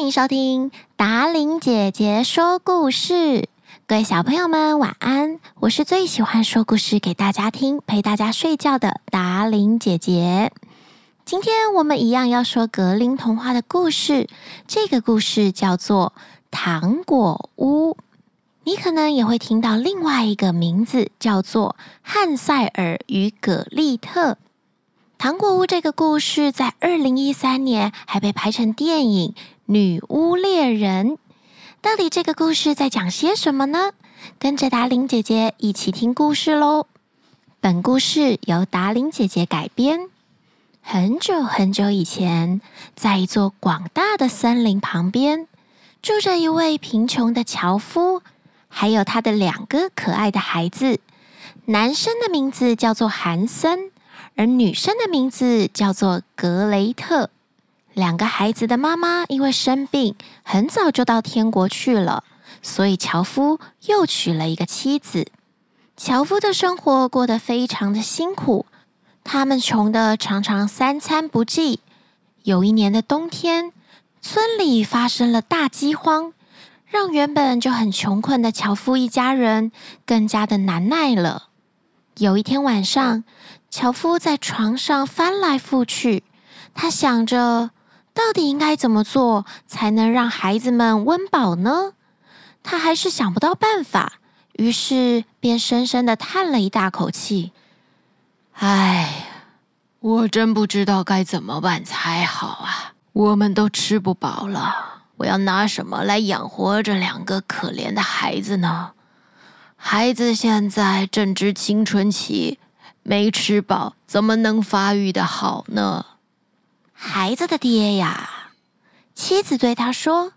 欢迎收听达伶姐姐说故事，各位小朋友们晚安！我是最喜欢说故事给大家听、陪大家睡觉的达伶姐姐。今天我们一样要说格林童话的故事，这个故事叫做《糖果屋》。你可能也会听到另外一个名字，叫做《汉赛尔与葛丽特》。糖果屋这个故事在二零一三年还被拍成电影《女巫猎人》。到底这个故事在讲些什么呢？跟着达玲姐姐一起听故事喽。本故事由达玲姐姐改编。很久很久以前，在一座广大的森林旁边，住着一位贫穷的樵夫，还有他的两个可爱的孩子。男生的名字叫做韩森。而女生的名字叫做格雷特。两个孩子的妈妈因为生病，很早就到天国去了，所以樵夫又娶了一个妻子。樵夫的生活过得非常的辛苦，他们穷的常常三餐不继。有一年的冬天，村里发生了大饥荒，让原本就很穷困的樵夫一家人更加的难耐了。有一天晚上，樵夫在床上翻来覆去，他想着到底应该怎么做才能让孩子们温饱呢？他还是想不到办法，于是便深深的叹了一大口气：“唉，我真不知道该怎么办才好啊！我们都吃不饱了，我要拿什么来养活这两个可怜的孩子呢？孩子现在正值青春期。”没吃饱，怎么能发育得好呢？孩子的爹呀，妻子对他说：“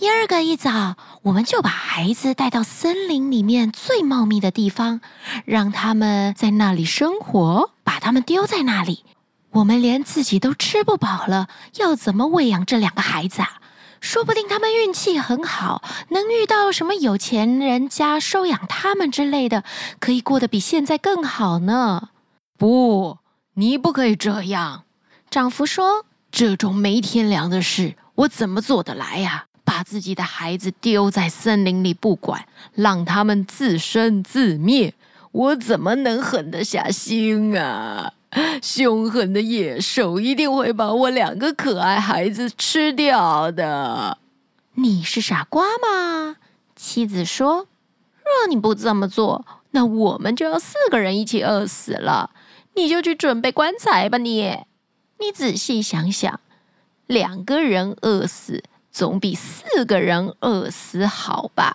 明儿个一早，我们就把孩子带到森林里面最茂密的地方，让他们在那里生活，把他们丢在那里。我们连自己都吃不饱了，要怎么喂养这两个孩子啊？”说不定他们运气很好，能遇到什么有钱人家收养他们之类的，可以过得比现在更好呢。不，你不可以这样。丈夫说：“这种没天良的事，我怎么做得来呀？把自己的孩子丢在森林里不管，让他们自生自灭，我怎么能狠得下心啊？” 凶狠的野兽一定会把我两个可爱孩子吃掉的。你是傻瓜吗？妻子说：“若你不这么做，那我们就要四个人一起饿死了。你就去准备棺材吧你。你仔细想想，两个人饿死总比四个人饿死好吧？”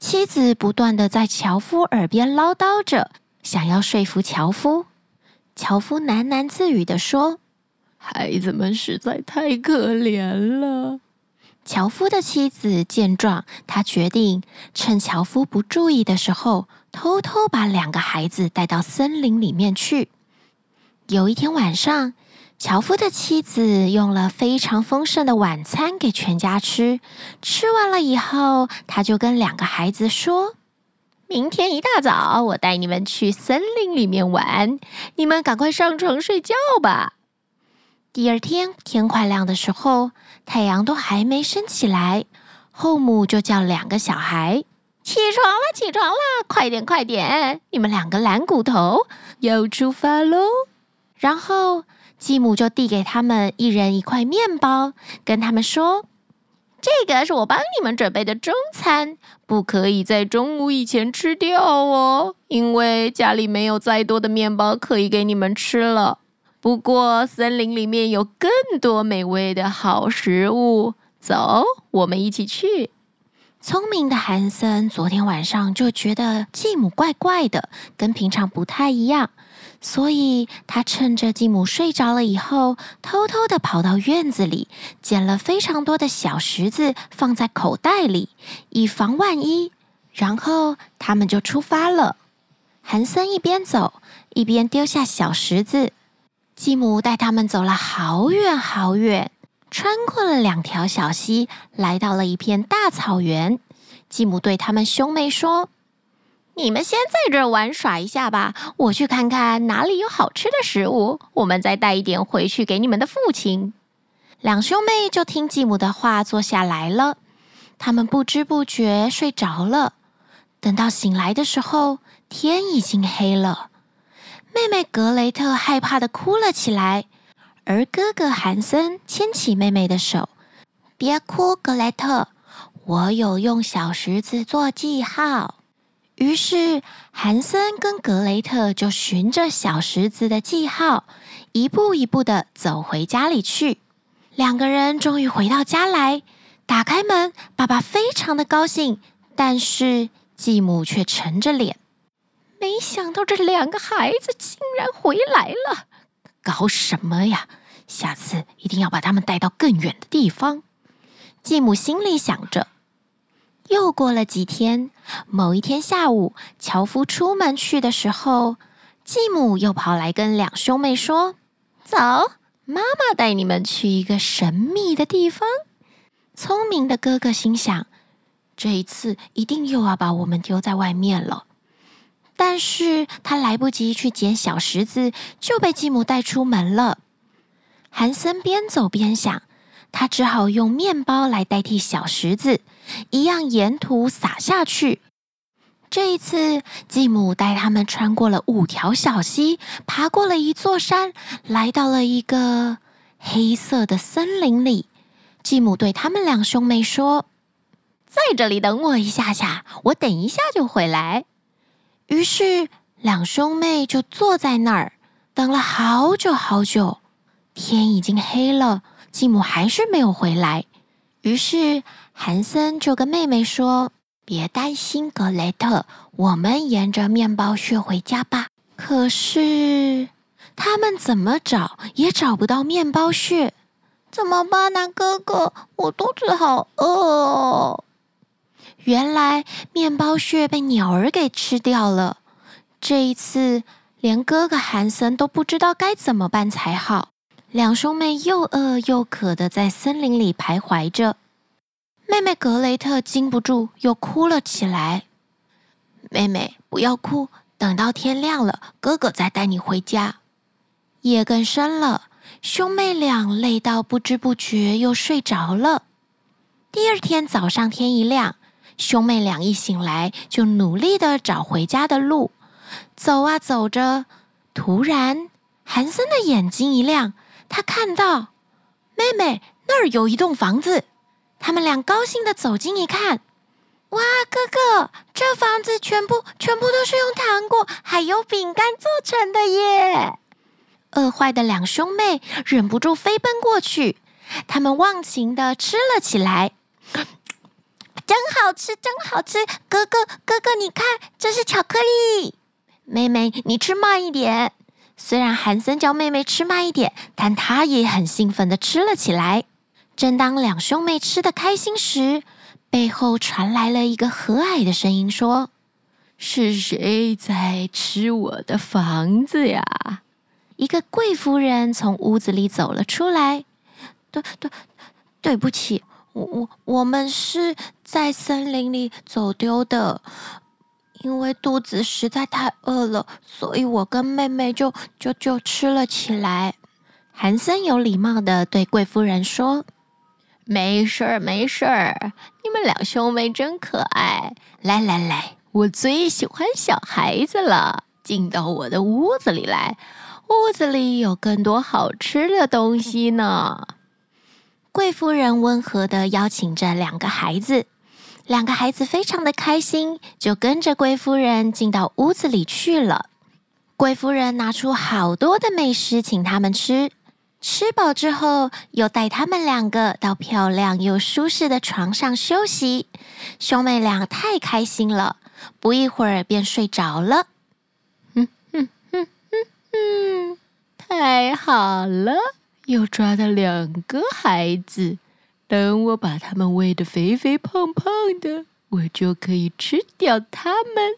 妻子不断地在樵夫耳边唠叨着，想要说服樵夫。樵夫喃喃自语地说：“孩子们实在太可怜了。”樵夫的妻子见状，她决定趁樵夫不注意的时候，偷偷把两个孩子带到森林里面去。有一天晚上，樵夫的妻子用了非常丰盛的晚餐给全家吃。吃完了以后，他就跟两个孩子说。明天一大早，我带你们去森林里面玩，你们赶快上床睡觉吧。第二天天快亮的时候，太阳都还没升起来，后母就叫两个小孩起床了，起床了，快点，快点，你们两个懒骨头要出发喽。然后继母就递给他们一人一块面包，跟他们说。这个是我帮你们准备的中餐，不可以在中午以前吃掉哦，因为家里没有再多的面包可以给你们吃了。不过森林里面有更多美味的好食物，走，我们一起去。聪明的韩森昨天晚上就觉得继母怪怪的，跟平常不太一样。所以，他趁着继母睡着了以后，偷偷地跑到院子里，捡了非常多的小石子，放在口袋里，以防万一。然后，他们就出发了。韩森一边走，一边丢下小石子。继母带他们走了好远好远，穿过了两条小溪，来到了一片大草原。继母对他们兄妹说。你们先在这玩耍一下吧，我去看看哪里有好吃的食物，我们再带一点回去给你们的父亲。两兄妹就听继母的话坐下来了。他们不知不觉睡着了。等到醒来的时候，天已经黑了。妹妹格雷特害怕的哭了起来，而哥哥韩森牵起妹妹的手：“别哭，格雷特，我有用小石子做记号。”于是，韩森跟格雷特就循着小石子的记号，一步一步地走回家里去。两个人终于回到家来，打开门，爸爸非常的高兴，但是继母却沉着脸。没想到这两个孩子竟然回来了，搞什么呀？下次一定要把他们带到更远的地方。继母心里想着。又过了几天，某一天下午，樵夫出门去的时候，继母又跑来跟两兄妹说：“走，妈妈带你们去一个神秘的地方。”聪明的哥哥心想：“这一次一定又要把我们丢在外面了。”但是他来不及去捡小石子，就被继母带出门了。韩森边走边想。他只好用面包来代替小石子，一样沿途撒下去。这一次，继母带他们穿过了五条小溪，爬过了一座山，来到了一个黑色的森林里。继母对他们两兄妹说：“在这里等我一下下，我等一下就回来。”于是，两兄妹就坐在那儿，等了好久好久。天已经黑了。继母还是没有回来，于是韩森就跟妹妹说：“别担心，格雷特，我们沿着面包屑回家吧。”可是他们怎么找也找不到面包屑，怎么办呢？哥哥，我肚子好饿。原来面包屑被鸟儿给吃掉了，这一次连哥哥韩森都不知道该怎么办才好。两兄妹又饿又渴的在森林里徘徊着，妹妹格雷特禁不住又哭了起来。妹妹，不要哭，等到天亮了，哥哥再带你回家。夜更深了，兄妹俩累到不知不觉又睡着了。第二天早上天一亮，兄妹俩一醒来就努力的找回家的路。走啊走着，突然韩森的眼睛一亮。他看到妹妹那儿有一栋房子，他们俩高兴的走近一看，哇，哥哥，这房子全部全部都是用糖果还有饼干做成的耶！饿坏的两兄妹忍不住飞奔过去，他们忘情的吃了起来，真好吃，真好吃！哥哥，哥哥，你看，这是巧克力。妹妹，你吃慢一点。虽然韩森叫妹妹吃慢一点，但他也很兴奋地吃了起来。正当两兄妹吃得开心时，背后传来了一个和蔼的声音，说：“是谁在吃我的房子呀？”一个贵夫人从屋子里走了出来。对对，对不起，我我我们是在森林里走丢的。因为肚子实在太饿了，所以我跟妹妹就就就吃了起来。韩森有礼貌地对贵夫人说：“没事儿，没事儿，你们两兄妹真可爱。来来来，我最喜欢小孩子了，进到我的屋子里来，屋子里有更多好吃的东西呢。”贵夫人温和地邀请着两个孩子。两个孩子非常的开心，就跟着贵夫人进到屋子里去了。贵夫人拿出好多的美食请他们吃，吃饱之后又带他们两个到漂亮又舒适的床上休息。兄妹俩太开心了，不一会儿便睡着了。哼哼哼哼哼，太好了，又抓到两个孩子。等我把他们喂得肥肥胖胖的，我就可以吃掉他们。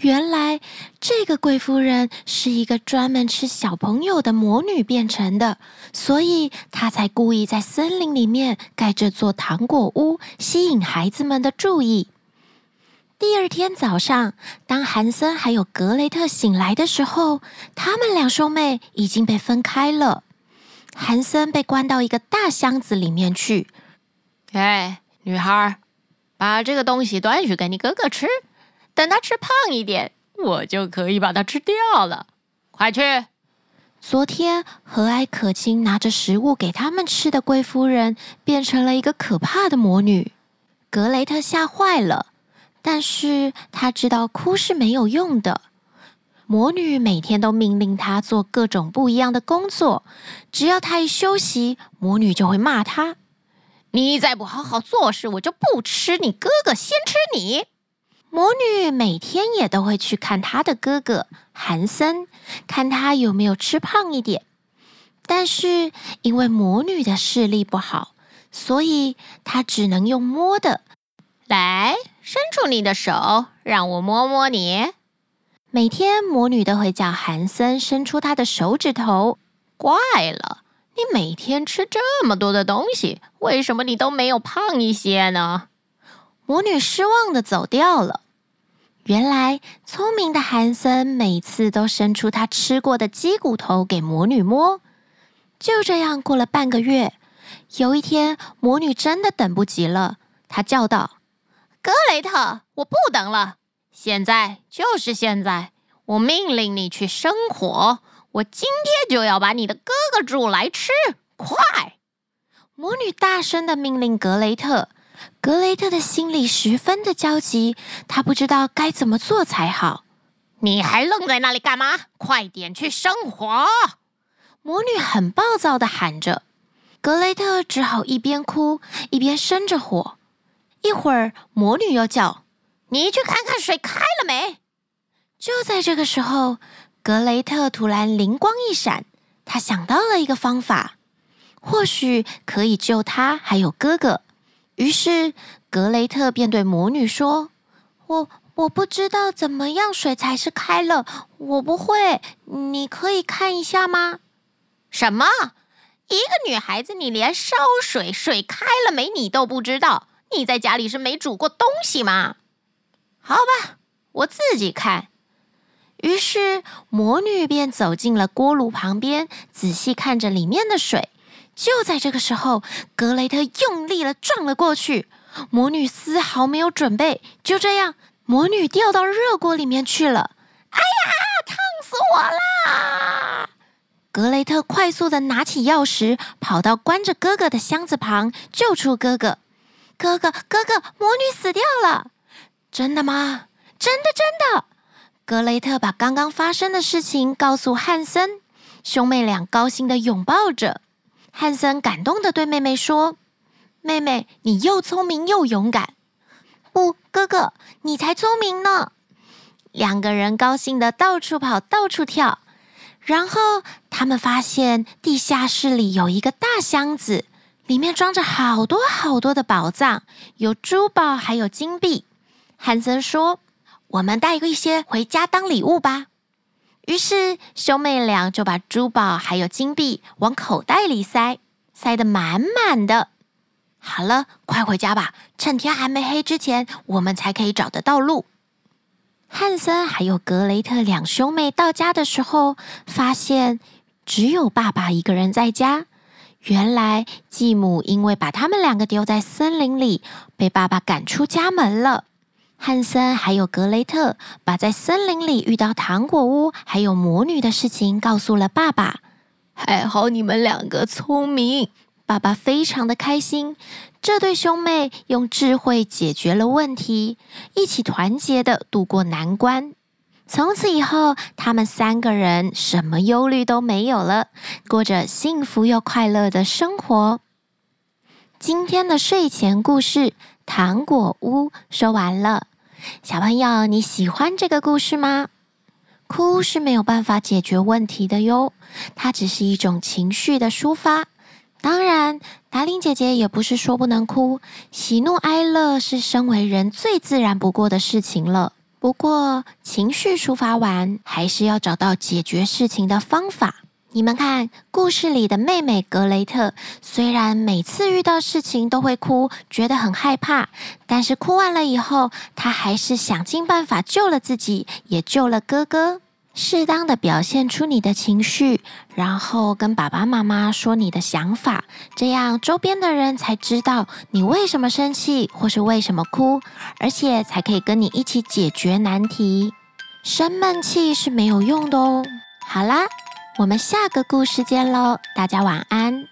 原来这个贵夫人是一个专门吃小朋友的魔女变成的，所以她才故意在森林里面盖这座糖果屋，吸引孩子们的注意。第二天早上，当韩森还有格雷特醒来的时候，他们两兄妹已经被分开了。韩森被关到一个大箱子里面去。哎，女孩，把这个东西端去给你哥哥吃，等他吃胖一点，我就可以把它吃掉了。快去！昨天和蔼可亲拿着食物给他们吃的贵夫人，变成了一个可怕的魔女。格雷特吓坏了，但是他知道哭是没有用的。魔女每天都命令他做各种不一样的工作，只要他一休息，魔女就会骂他：“你再不好好做事，我就不吃你哥哥，先吃你。”魔女每天也都会去看他的哥哥韩森，看他有没有吃胖一点。但是因为魔女的视力不好，所以她只能用摸的。来，伸出你的手，让我摸摸你。每天魔女都会叫韩森伸出他的手指头。怪了，你每天吃这么多的东西，为什么你都没有胖一些呢？魔女失望的走掉了。原来聪明的韩森每次都伸出他吃过的鸡骨头给魔女摸。就这样过了半个月，有一天魔女真的等不及了，她叫道：“格雷特，我不等了。”现在就是现在，我命令你去生火！我今天就要把你的哥哥煮来吃！快！魔女大声的命令格雷特。格雷特的心里十分的焦急，他不知道该怎么做才好。你还愣在那里干嘛？快点去生火！魔女很暴躁的喊着。格雷特只好一边哭一边生着火。一会儿，魔女又叫。你去看看水开了没？就在这个时候，格雷特突然灵光一闪，他想到了一个方法，或许可以救他还有哥哥。于是，格雷特便对魔女说：“我我不知道怎么样水才是开了，我不会，你可以看一下吗？”什么？一个女孩子，你连烧水水开了没你都不知道？你在家里是没煮过东西吗？好吧，我自己看。于是魔女便走进了锅炉旁边，仔细看着里面的水。就在这个时候，格雷特用力的撞了过去，魔女丝毫没有准备，就这样，魔女掉到热锅里面去了。哎呀，烫死我啦！格雷特快速的拿起钥匙，跑到关着哥哥的箱子旁，救出哥哥。哥哥，哥哥，魔女死掉了。真的吗？真的，真的！格雷特把刚刚发生的事情告诉汉森，兄妹俩高兴地拥抱着。汉森感动地对妹妹说：“妹妹，你又聪明又勇敢。”“不，哥哥，你才聪明呢！”两个人高兴地到处跑，到处跳。然后他们发现地下室里有一个大箱子，里面装着好多好多的宝藏，有珠宝，还有金币。汉森说：“我们带一些回家当礼物吧。”于是兄妹俩就把珠宝还有金币往口袋里塞，塞得满满的。好了，快回家吧，趁天还没黑之前，我们才可以找得到路。汉森还有格雷特两兄妹到家的时候，发现只有爸爸一个人在家。原来继母因为把他们两个丢在森林里，被爸爸赶出家门了。汉森还有格雷特把在森林里遇到糖果屋还有魔女的事情告诉了爸爸。还好你们两个聪明，爸爸非常的开心。这对兄妹用智慧解决了问题，一起团结的度过难关。从此以后，他们三个人什么忧虑都没有了，过着幸福又快乐的生活。今天的睡前故事。糖果屋说完了，小朋友，你喜欢这个故事吗？哭是没有办法解决问题的哟，它只是一种情绪的抒发。当然，达令姐姐也不是说不能哭，喜怒哀乐是身为人最自然不过的事情了。不过，情绪抒发完，还是要找到解决事情的方法。你们看，故事里的妹妹格雷特，虽然每次遇到事情都会哭，觉得很害怕，但是哭完了以后，她还是想尽办法救了自己，也救了哥哥。适当的表现出你的情绪，然后跟爸爸妈妈说你的想法，这样周边的人才知道你为什么生气或是为什么哭，而且才可以跟你一起解决难题。生闷气是没有用的哦。好啦，我们下个故事见喽，大家晚安。